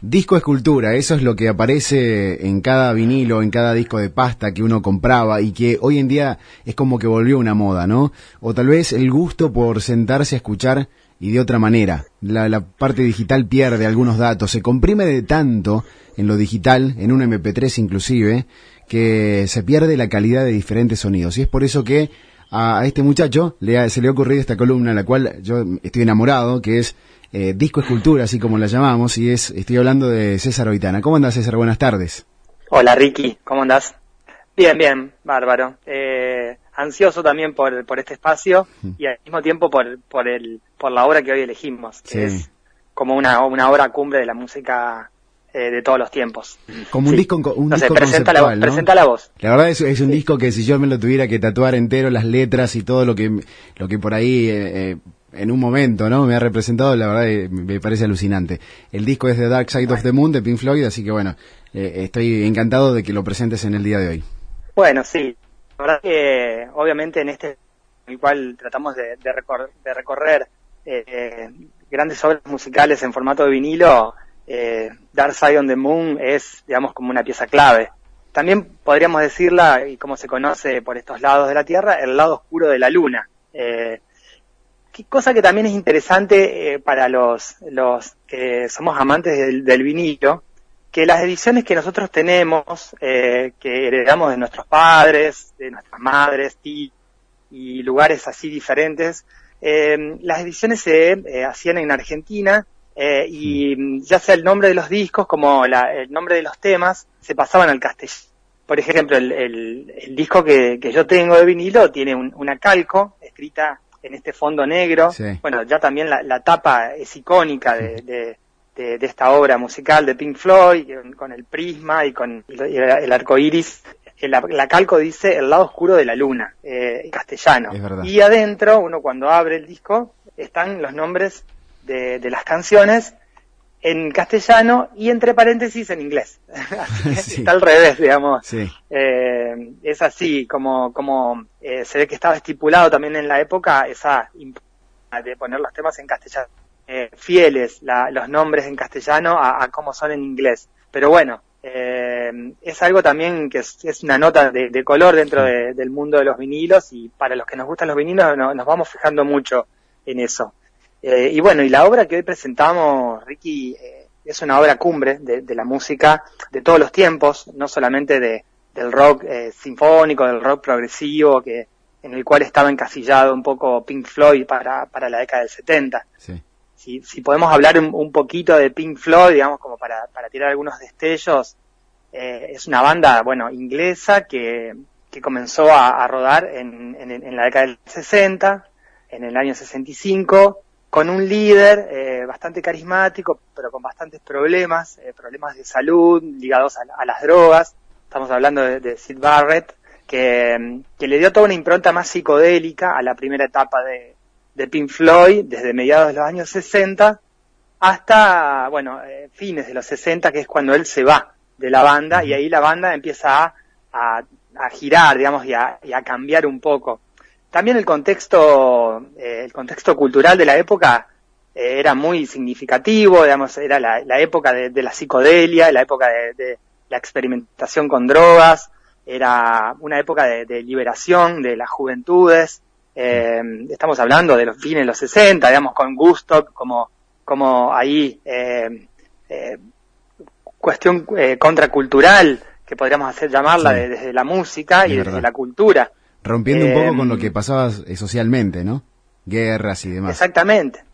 Disco escultura, eso es lo que aparece en cada vinilo, en cada disco de pasta que uno compraba y que hoy en día es como que volvió una moda, ¿no? O tal vez el gusto por sentarse a escuchar y de otra manera. La, la parte digital pierde algunos datos, se comprime de tanto en lo digital, en un MP3 inclusive, que se pierde la calidad de diferentes sonidos. Y es por eso que a, este muchacho le se le ha ocurrido esta columna, la cual yo estoy enamorado, que es eh, Disco Escultura, así como la llamamos, y es estoy hablando de César Oitana. ¿Cómo andas, César? Buenas tardes. Hola, Ricky. ¿Cómo andas? Bien, bien, bárbaro. Eh, ansioso también por, por este espacio y al mismo tiempo por, por, el, por la obra que hoy elegimos, que es como una, una obra cumbre de la música eh, de todos los tiempos. Como un disco, un no disco sé, presenta la, ¿no? presenta la voz. La verdad es, es un disco que si yo me lo tuviera que tatuar entero, las letras y todo lo que, lo que por ahí eh, eh, en un momento no me ha representado, la verdad me parece alucinante. El disco es de Dark Side of the Moon de Pink Floyd, así que bueno, eh, estoy encantado de que lo presentes en el día de hoy. Bueno, sí, la verdad que obviamente en este en el cual tratamos de, de, recor de recorrer eh, grandes obras musicales en formato de vinilo, eh, Dark Side on the Moon es, digamos, como una pieza clave. También podríamos decirla, y como se conoce por estos lados de la Tierra, el lado oscuro de la Luna. Eh, cosa que también es interesante eh, para los, los que somos amantes del, del, vinilo, que las ediciones que nosotros tenemos, eh, que heredamos de nuestros padres, de nuestras madres, y, y lugares así diferentes, eh, las ediciones se eh, hacían en Argentina eh, y ya sea el nombre de los discos como la, el nombre de los temas se pasaban al castellano. Por ejemplo, el, el, el disco que, que, yo tengo de vinilo tiene un, una calco escrita en este fondo negro. Sí. Bueno, ya también la, la tapa es icónica de, de, de, de, esta obra musical de Pink Floyd, con el prisma y con el, el arco iris. La, la, calco dice el lado oscuro de la luna, eh, en castellano. Y adentro, uno cuando abre el disco, están los nombres de, de las canciones en castellano y entre paréntesis en inglés. sí. Está al revés, digamos. Sí. Eh, es así, como, como eh, se ve que estaba estipulado también en la época esa de poner los temas en castellano. Eh, fieles la, los nombres en castellano a, a cómo son en inglés. Pero bueno, eh, es algo también que es, es una nota de, de color dentro de, del mundo de los vinilos y para los que nos gustan los vinilos no, nos vamos fijando mucho en eso. Eh, y bueno, y la obra que hoy presentamos, Ricky, eh, es una obra cumbre de, de, la música de todos los tiempos, no solamente de, del rock eh, sinfónico, del rock progresivo, que en el cual estaba encasillado un poco Pink Floyd para, para la década del 70. Sí. Si, si podemos hablar un, un, poquito de Pink Floyd, digamos, como para, para tirar algunos destellos, eh, es una banda, bueno, inglesa que, que comenzó a, a rodar en, en, en la década del 60, en el año 65, con un líder eh, bastante carismático, pero con bastantes problemas, eh, problemas de salud ligados a, las drogas. Estamos hablando de, de Sid Barrett, que, que, le dio toda una impronta más psicodélica a la primera etapa de, de Pink Floyd, desde mediados de los años 60 hasta, bueno, eh, fines de los 60, que es cuando él se va de la banda, y ahí la banda empieza a, a, a girar, digamos, y a, y a cambiar un poco también el contexto, eh, el contexto cultural de la época eh, era muy significativo, digamos, era la, la época de, de, la psicodelia, la época de, de, la experimentación con drogas, era una época de, de liberación de las juventudes, eh, estamos hablando de los fines de los 60, digamos, con Gusto como, como ahí, eh, eh, cuestión contracultural, que podríamos hacer llamarla sí. desde la música y desde la cultura. Rompiendo eh, un poco con lo que pasaba socialmente, ¿no? Guerras y demás. Exactamente,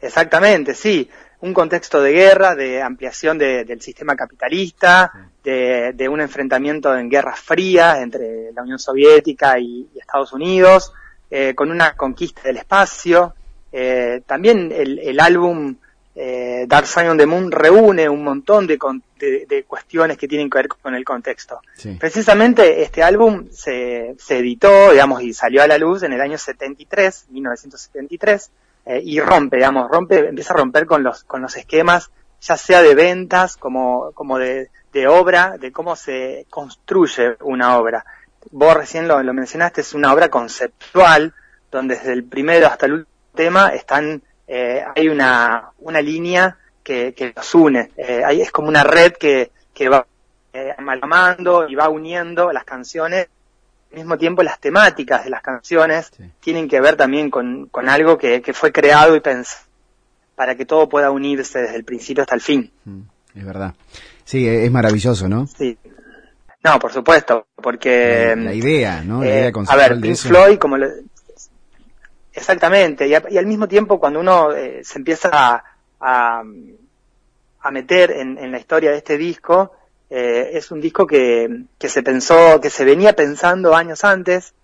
exactamente, sí. Un contexto de guerra, de ampliación de, del sistema capitalista, de, de, un enfrentamiento en guerras frías entre la Unión Soviética y, y Estados Unidos, eh, con una conquista del espacio. Eh, también el, el álbum eh, Dark Side on the Moon reúne un montón de, de, de, cuestiones que tienen que ver con el contexto. Sí. Precisamente este álbum se, se, editó, digamos, y salió a la luz en el año 73, 1973, eh, y rompe, digamos, rompe, empieza a romper con los, con los esquemas, ya sea de ventas como, como de, de obra, de cómo se construye una obra. Vos recién lo, lo mencionaste, es una obra conceptual, donde desde el primero hasta el último tema están eh, hay una, una línea que, que los une. Eh, ahí es como una red que, que va eh, amalgamando y va uniendo las canciones. Al mismo tiempo, las temáticas de las canciones Sí. tienen que ver también con, con algo que, que fue creado y pensado para que todo pueda unirse desde el principio hasta el fin. Mm, Es verdad. Sí, e- es maravilloso, ¿no? Sí. No, por supuesto, porque... la, la idea, ¿no? La Eh, idea a conceptual ver, de Pink eso. Floyd, como lo- exactamente, y, a- y al mismo tiempo cuando uno eh, se empieza a, a, a meter en, en la historia de este disco, eh, es un disco que, que se pensó, que se venía pensando años antes,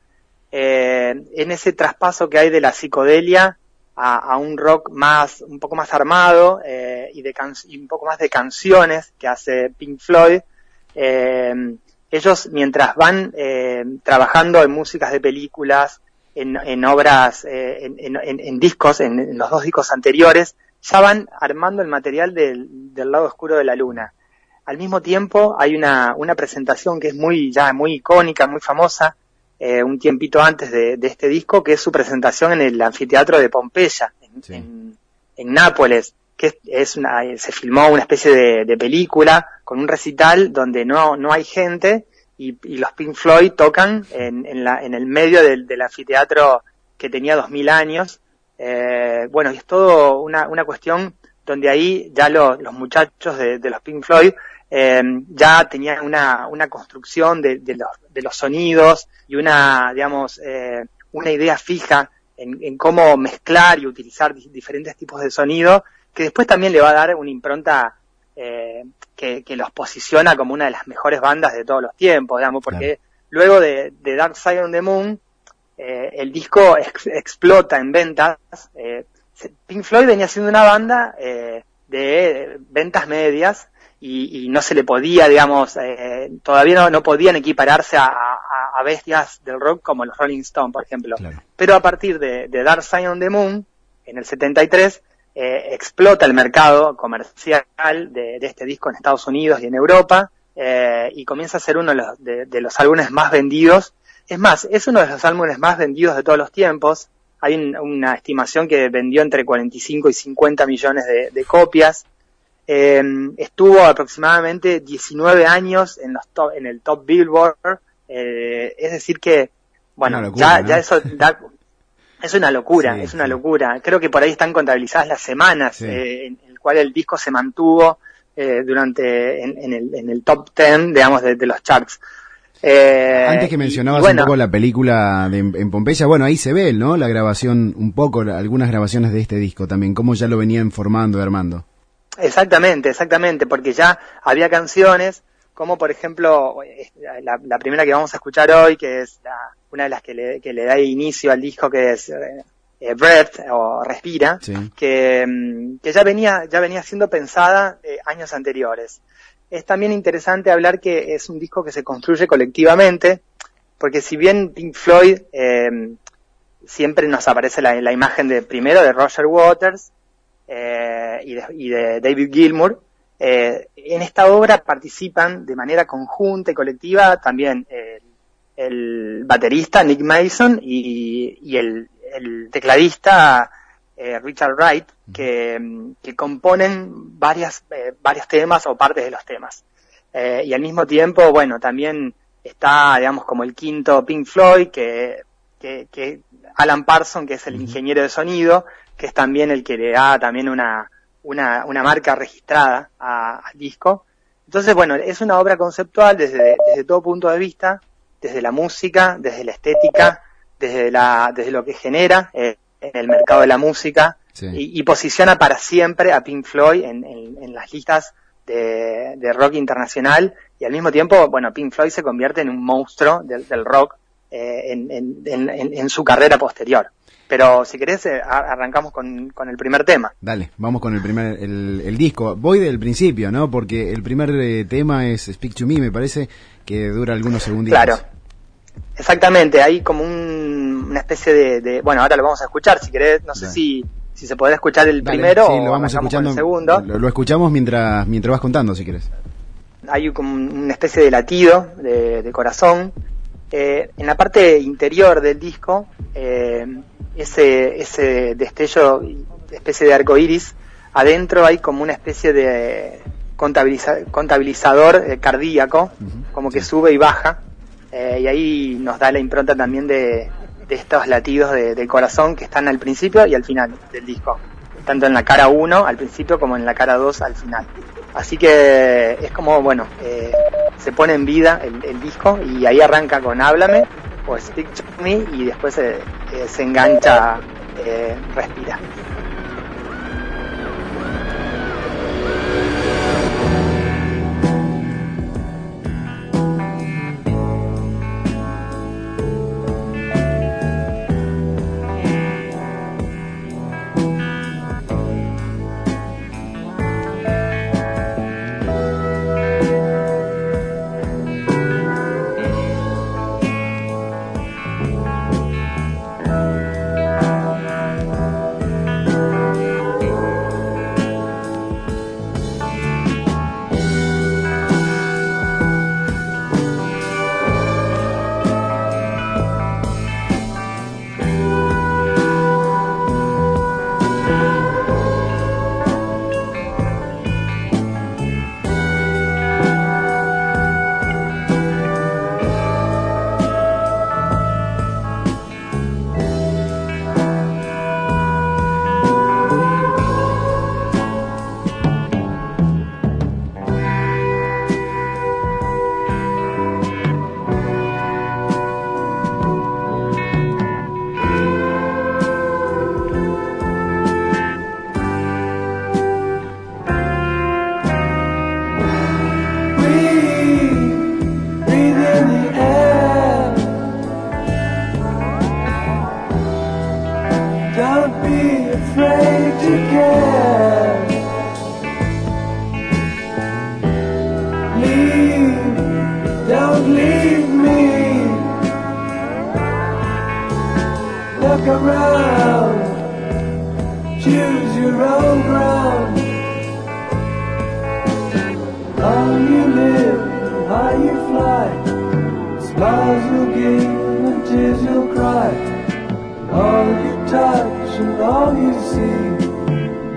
eh, en ese traspaso que hay de la psicodelia a, a un rock más, un poco más armado eh, y, de can- y un poco más de canciones que hace Pink Floyd. Ellos mientras van trabajando en músicas de películas, en, en obras, en, en- discos, en los dos discos anteriores, ya van armando el material del, del lado oscuro de la luna. Al mismo tiempo hay una, una presentación que es muy, ya muy icónica, muy famosa, eh, un tiempito antes de, de este disco, que es su presentación en el anfiteatro de Pompeya, en, Sí. en- en Nápoles, que es, es una, se filmó una especie de, de película con un recital donde no, no hay gente y, y los Pink Floyd tocan en, en, la, en el medio del, del anfiteatro que tenía 2000 años. Eh, bueno, y es todo una, una cuestión donde ahí ya lo- los muchachos de, de los Pink Floyd eh, ya tenían una, una construcción de, de los, de los sonidos y una, digamos, eh, una idea fija en, en cómo mezclar y utilizar di- diferentes tipos de sonido, que después también le va a dar una impronta eh, que, que los posiciona como una de las mejores bandas de todos los tiempos, digamos, porque luego de, de Dark Side of the Moon, eh, el disco ex- explota en ventas. eh, Pink Floyd venía siendo una banda eh, de ventas medias y, y no se le podía, digamos, eh, todavía no, no podían equipararse a, a- a bestias del rock como los Rolling Stones, por ejemplo. Claro. Pero a partir de, de Dark Side on the Moon, en el 73, eh, explota el mercado comercial de, de este disco en Estados Unidos y en Europa, eh, y comienza a ser uno de los, de- de los álbumes más vendidos. Es más, es uno de los álbumes más vendidos de todos los tiempos. Hay un- una estimación que vendió entre 45 y 50 millones de, de copias. Eh, estuvo aproximadamente 19 años en, los top- en el top Billboard. eh, es decir que, bueno, locura, ya, ¿no? ya eso da, es una locura, Sí, es una locura. Creo que por ahí están contabilizadas las semanas Sí. eh, en el cual el disco se mantuvo eh, durante en, en el, en el top 10, digamos, de, de los charts. Eh, Antes que mencionabas bueno, un poco la película de, en Pompeya, bueno, ahí se ve, ¿no? La grabación, un poco, algunas grabaciones de este disco también, cómo ya lo venían formando y armando. Exactamente, exactamente, porque ya había canciones, como por ejemplo eh, la, la primera que vamos a escuchar hoy, que es la- una de las que le, que le da inicio al disco, que es eh, eh, Breath o Respira, Sí. que, mm, que ya venía, ya venía siendo pensada eh, años anteriores. Es también interesante hablar que es un disco que se construye colectivamente, porque si bien Pink Floyd eh, siempre nos aparece la, la imagen de primero de Roger Waters eh, y, de, y de David Gilmour, eh, en esta obra participan de manera conjunta y colectiva también el, el baterista Nick Mason y, el tecladista eh, Richard Wright, que, mm, que componen varias, eh, varios temas o partes de los temas. Eh, y al mismo tiempo, bueno, también está, digamos, como el quinto Pink Floyd, que, que, que Alan Parson, que es el ingeniero de sonido, que es también el que le da también una, una, una marca registrada a- al disco. Entonces, bueno, es una obra conceptual desde, desde todo punto de vista, desde la música, desde la estética, desde, la, desde lo que genera eh, en el mercado de la música Sí. y, y posiciona para siempre a Pink Floyd en, en- en las listas de, de rock internacional y al mismo tiempo, bueno, Pink Floyd se convierte en un monstruo del, del rock eh, en, en- en- su carrera posterior. Pero si querés, eh, arrancamos con, con el primer tema. Dale, vamos con el primer, el, el disco. Voy del principio, ¿no? Porque el primer eh, tema es Speak to Me, me parece, que dura algunos segunditos. Claro. Exactamente, hay como un- una especie de, de- Bueno, ahora lo vamos a escuchar, si querés, no sé Dale. si, si se podrá escuchar el Dale, primero sí, o lo vamos escuchando. el segundo. Lo, lo escuchamos mientras, mientras vas contando, si quieres. hay como una especie de latido de, de corazón. Eh, en la parte interior del disco, eh, ese, ese destello, especie de arco iris, adentro hay como una especie de contabilizador eh, cardíaco, como que sube y baja, eh, y ahí nos da la impronta también de, estos latidos del corazón que están al principio y al final del disco, tanto en la cara 1 al principio como en la cara 2 al final. Así que es como, bueno, eh, se pone en vida el, disco y ahí arranca con Háblame o Speak to Me y después se, se engancha Respira. Don't be afraid to care. Leave, don't leave me. Look around, choose your own ground. How you live, how you fly, smiles will give and tears you'll cry. All you touch should all you see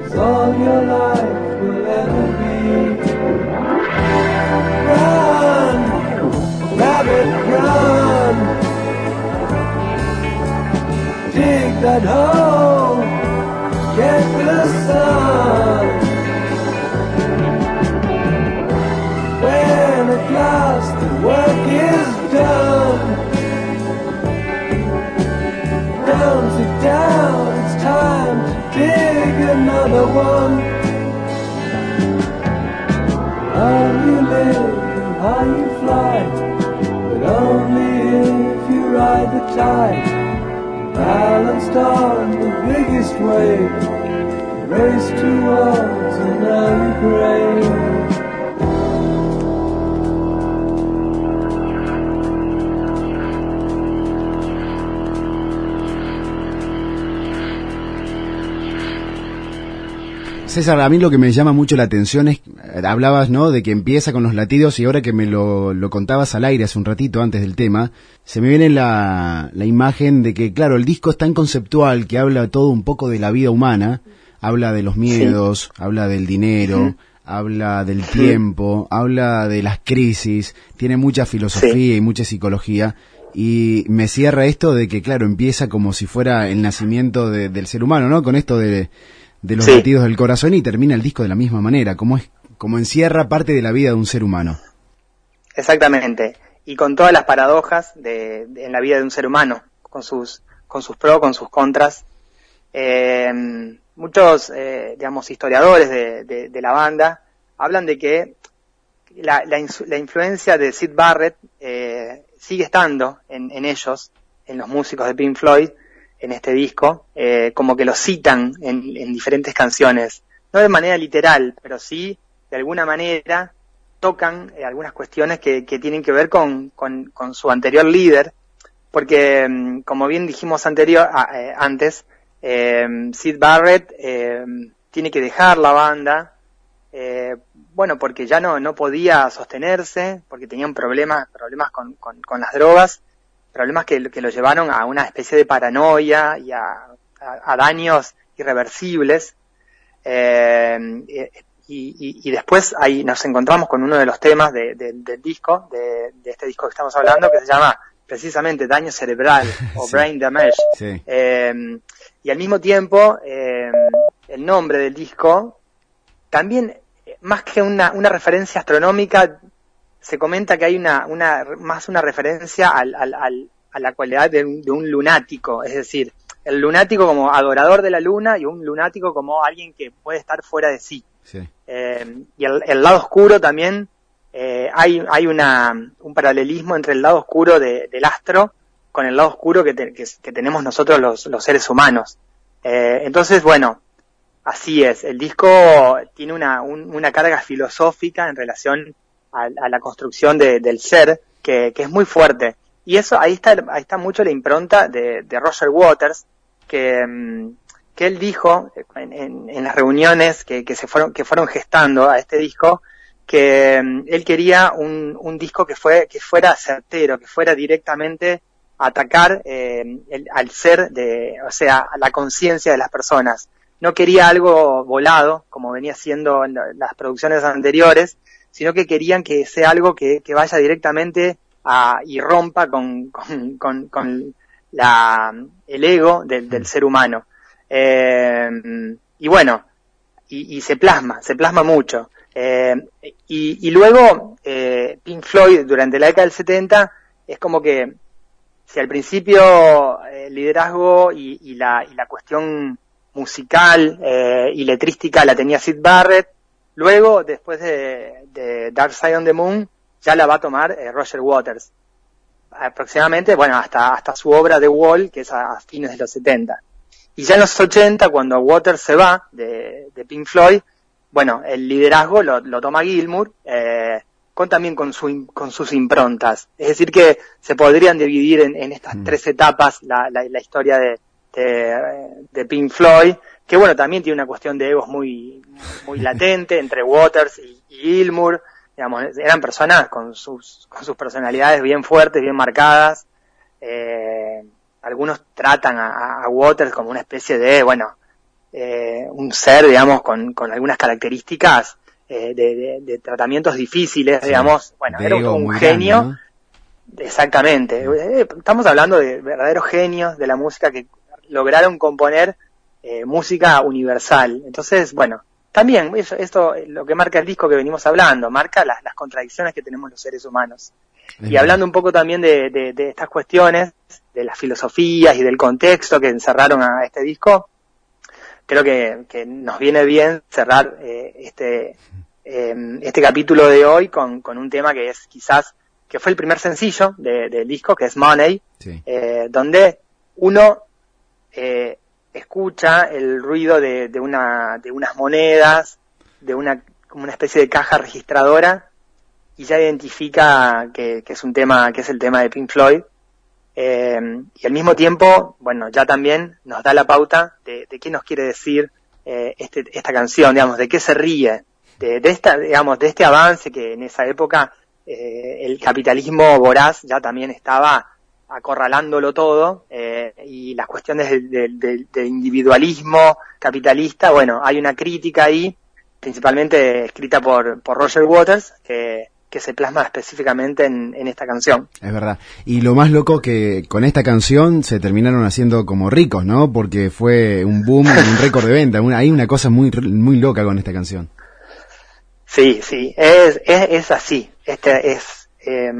is all your life will ever be. Run, rabbit, run. Dig that hole, get the sun. balanced on the biggest wave, race towards an angry grave. César, a mí lo que me llama mucho la atención es, hablabas, ¿no?, de que empieza con los latidos y ahora que me lo, contabas al aire hace un ratito antes del tema, se me viene la, la imagen de que, claro, el disco es tan conceptual que habla todo un poco de la vida humana, habla de los miedos, habla del dinero, habla del tiempo, habla de las crisis, tiene mucha filosofía y mucha psicología. Y me cierra esto de que, claro, empieza como si fuera el nacimiento del ser humano, ¿no? Con esto de, de los latidos del corazón y termina el disco de la misma manera, como es como encierra parte de la vida de un ser humano. Exactamente, y con todas las paradojas de, en la vida de un ser humano, con sus con sus pros, con sus contras. Eh, muchos, eh, digamos, historiadores de, de, la banda hablan de que la, la, influencia de Sid Barrett eh, sigue estando en, en ellos, en los músicos de Pink Floyd, en este disco, eh, como que lo citan en, diferentes canciones, no de manera literal, pero sí de alguna manera tocan eh, algunas cuestiones que, tienen que ver con, con, su anterior líder, porque mm, como bien dijimos anterior, eh, antes, Sid Barrett tiene que dejar la banda, bueno, porque ya no, no podía sostenerse, porque tenían problemas, problemas con, con las drogas, problemas que, que lo llevaron a una especie de paranoia y a, daños irreversibles. y, después ahí nos encontramos con uno de los temas del disco, de, este disco que estamos hablando, que se llama precisamente Daño Cerebral o Brain Damage. y al mismo tiempo, el nombre del disco también, más que una, una referencia astronómica, se comenta que hay una, una más una referencia al, al, a la cualidad de un, lunático, es decir, el lunático como adorador de la luna y un lunático como alguien que puede estar fuera de sí. Eh, y el, lado oscuro también, eh, hay, hay una, un paralelismo entre el lado oscuro del astro con el lado oscuro que, que, tenemos nosotros los, los seres humanos. Eh, entonces, bueno, así es, el disco tiene una, una carga filosófica en relación a, la construcción del ser que, que es muy fuerte. Y eso, ahí está, ahí está mucho la impronta de, de Roger Waters, que, mm, que él dijo en, en, las reuniones que, que, se fueron, que fueron gestando a este disco, que mm, él quería un, un disco que, fue, que fuera certero, que fuera directamente atacar eh, el, al ser de, o sea, a la conciencia de las personas. No quería algo volado, como venía siendo en las producciones anteriores, sino que querían que sea algo que, que vaya directamente y rompa con, con, con, la, el ego del, del ser humano. Eh, y bueno, y, y, se plasma, se plasma mucho. Eh, y, y, luego, eh, Pink Floyd durante la década del 70 es como que si al principio el liderazgo y, y, la, y la cuestión musical eh, y letrística la tenía Sid Barrett, luego, después de, de Dark Side on the Moon, ya la va a tomar eh, Roger Waters. Aproximadamente, bueno, hasta, hasta su obra The Wall, que es a, fines de los 70. Y ya en los 80, cuando Waters se va de, de Pink Floyd, bueno, el liderazgo lo, lo toma Gilmour, eh, con también con, su, con sus improntas. Es decir, que se podrían dividir en, en estas mm. tres etapas la, la, la historia de, de, de, Pink Floyd, que bueno, también tiene una cuestión de egos muy, muy latente entre Waters y, y Gilmour digamos, eran personas con sus, con sus personalidades bien fuertes, bien marcadas. Eh, algunos tratan a, Waters como una especie de, bueno, eh, un ser, digamos, con, con algunas características eh, de, de, tratamientos difíciles, digamos. Bueno, era un, genio. Exactamente. Eh, estamos hablando de verdaderos genios de la música que lograron componer eh, música universal. Entonces, bueno, también, eso, esto lo que marca el disco que venimos hablando, marca las, las contradicciones que tenemos los seres humanos. Y hablando un poco también de, de, estas cuestiones, de las filosofías y del contexto que encerraron a este disco, creo que, que nos viene bien cerrar eh, este, em, este capítulo de hoy con, con un tema que es quizás, que fue el primer sencillo del disco, que es Money, eh, donde uno eh, escucha el ruido de, de, una, de unas monedas, de una, como una especie de caja registradora, y ya identifica que, que es un tema, que es el tema de Pink Floyd. Eh, y al mismo tiempo, bueno, ya también nos da la pauta de, de qué nos quiere decir eh, este, esta canción, digamos, de qué se ríe, de, de, esta, digamos, de este avance que en esa época eh, el capitalismo voraz ya también estaba acorralándolo todo eh, y las cuestiones del individualismo capitalista, bueno, hay una crítica ahí, principalmente escrita por, por Roger Waters, que, que se plasma específicamente en, en, esta canción. Es verdad. Y lo más loco que con esta canción se terminaron haciendo como ricos, ¿no? Porque fue un boom, un récord de venta. hay una cosa muy, muy loca con esta canción. Sí, sí, es, es, es así. Este es, eh,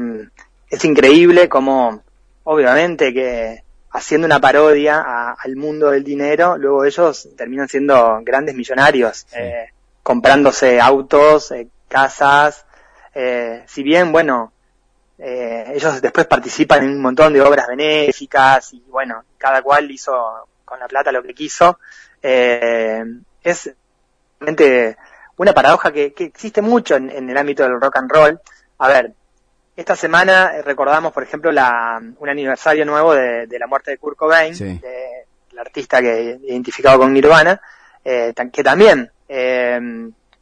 es increíble como obviamente que haciendo una parodia al mundo del dinero, luego ellos terminan siendo grandes millonarios, eh, comprándose autos, eh, casas, eh, si bien, bueno, eh, ellos después participan en un montón de obras benéficas y bueno, cada cual hizo con la plata lo que quiso, eh, es realmente una paradoja que, que existe mucho en, en el ámbito del rock and roll. A ver, esta semana eh, recordamos, por ejemplo, la, un aniversario nuevo de, de la muerte de Kurt Cobain, de, el artista que identificado con Nirvana, eh, que también eh,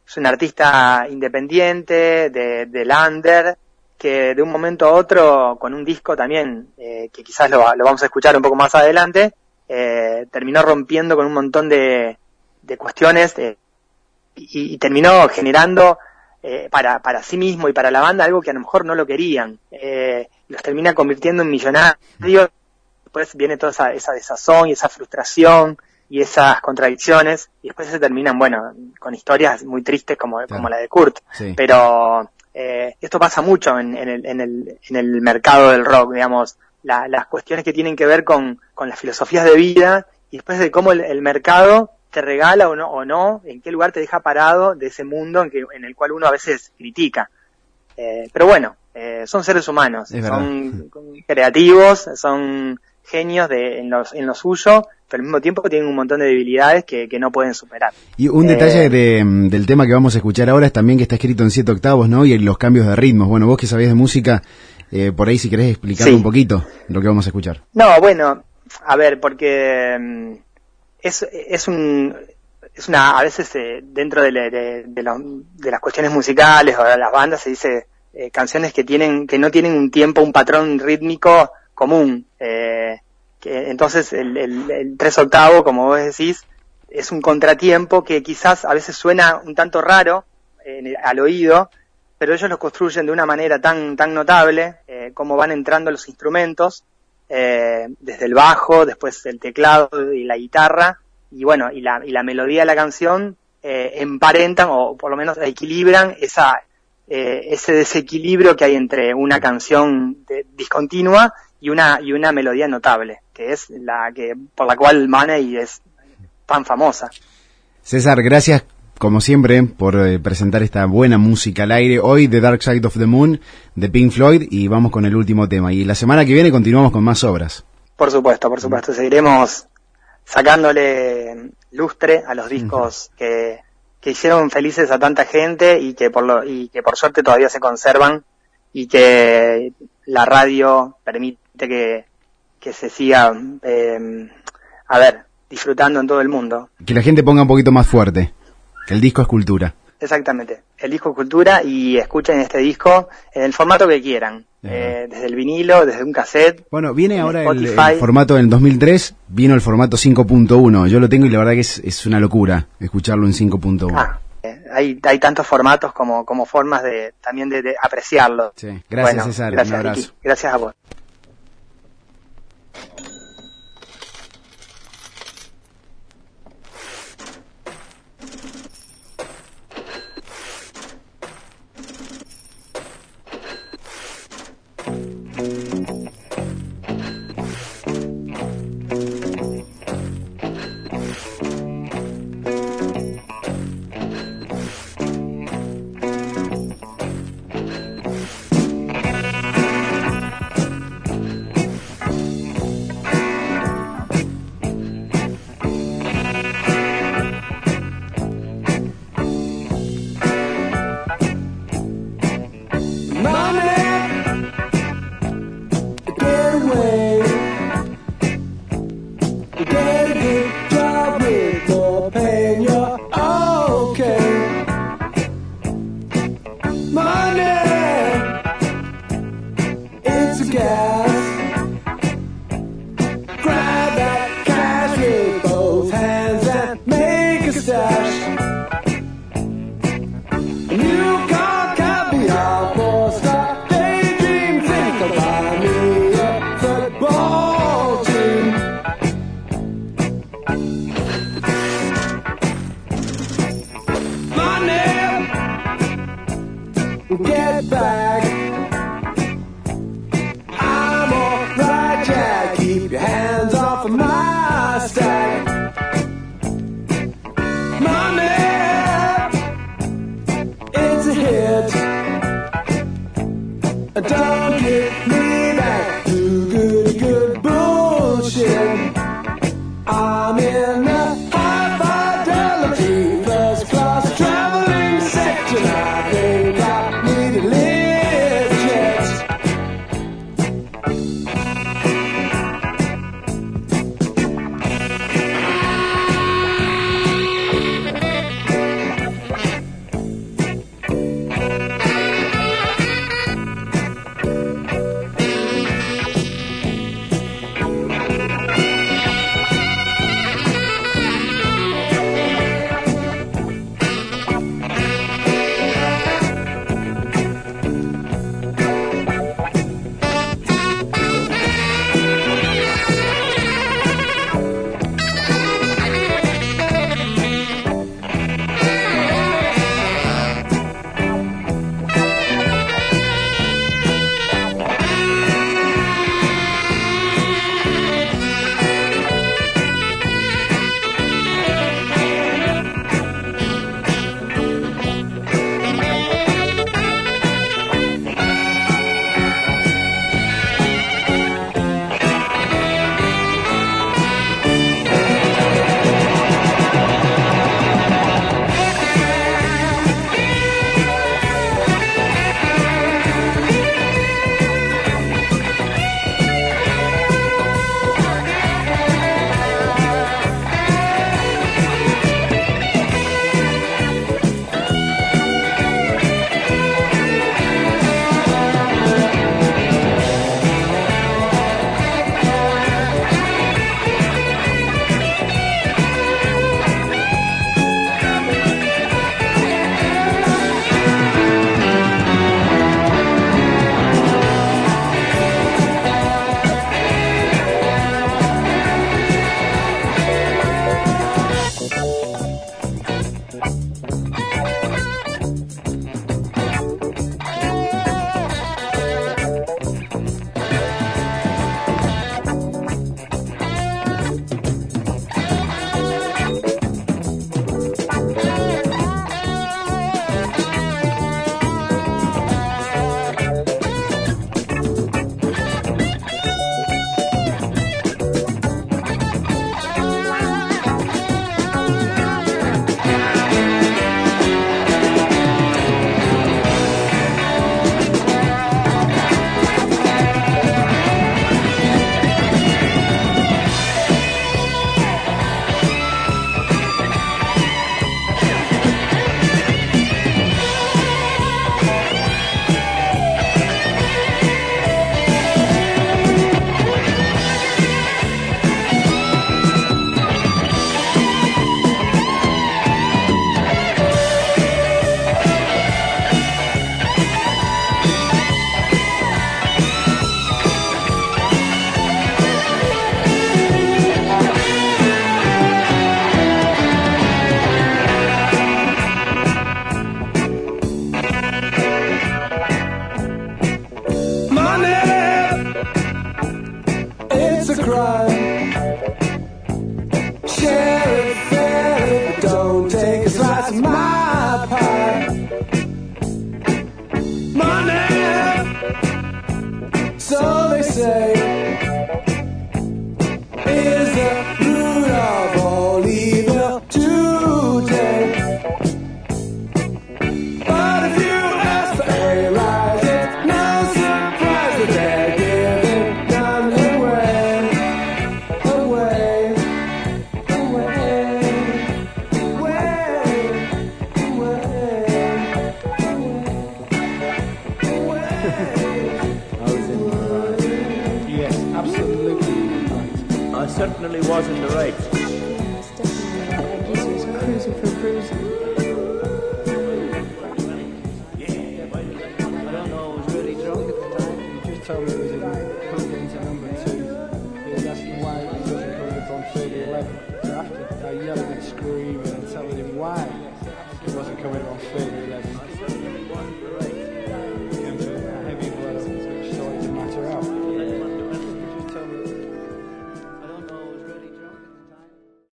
es un artista independiente, de, de Lander, que de un momento a otro, con un disco también, eh, que quizás lo, lo, vamos a escuchar un poco más adelante, eh, terminó rompiendo con un montón de, de cuestiones, y, terminó generando eh, para, para sí mismo y para la banda algo que a lo mejor no lo querían. Eh, los termina convirtiendo en millonarios. Después viene toda esa, esa desazón y esa frustración y esas contradicciones y después se terminan, bueno, con historias muy tristes como, como la de Kurt. Pero eh, esto pasa mucho en, en, el, en, el, en el mercado del rock, digamos, las cuestiones que tienen que ver con, con las filosofías de vida y después de cómo el, mercado te regala o no, o no, en qué lugar te deja parado de ese mundo en, que, en el cual uno a veces critica. Eh, pero bueno, eh, son seres humanos, son creativos, son genios de, en, los, en lo suyo, pero al mismo tiempo tienen un montón de debilidades que, que no pueden superar. Y un detalle eh, de, del tema que vamos a escuchar ahora es también que está escrito en siete octavos, ¿no? Y los cambios de ritmos. Bueno, vos que sabés de música, eh, por ahí si querés explicar un poquito lo que vamos a escuchar. No, bueno, a ver, porque mm, es, es un es una a veces eh, dentro de, de, de, las cuestiones musicales o de las bandas se dice eh, canciones que tienen que no tienen un tiempo un patrón rítmico común. Eh, que entonces el, el, el tres octavo como vos decís es un contratiempo que quizás a veces suena un tanto raro al oído pero ellos lo construyen de una manera tan, tan notable, eh, como van entrando los instrumentos, eh, desde el bajo, después el teclado y la guitarra, y bueno, y la, y la melodía de la canción eh, emparentan o por lo menos equilibran esa, eh, ese desequilibrio que hay entre una canción discontinua y una, y una melodía notable, que es la que, por la cual Money es tan famosa. César, gracias como siempre, por eh, presentar esta buena música al aire. Hoy The Dark Side of the Moon de Pink Floyd y vamos con el último tema. Y la semana que viene continuamos con más obras. Por supuesto, por supuesto. Seguiremos sacándole lustre a los discos que, que hicieron felices a tanta gente y que por lo, y que por suerte todavía se conservan y que la radio permite que, que se siga, eh, a ver, disfrutando en todo el mundo. Que la gente ponga un poquito más fuerte. El disco es cultura. Exactamente, el disco es cultura y escuchen este disco en el formato que quieran, eh, desde el vinilo, desde un cassette. Bueno, viene ahora el, formato del 2003, vino el formato 5.1, yo lo tengo y la verdad que es, es una locura escucharlo en 5.1. Ah, eh, hay, hay tantos formatos como, como formas de también de, apreciarlo. Sí. Gracias César, un abrazo. Gracias a vos. Thank you.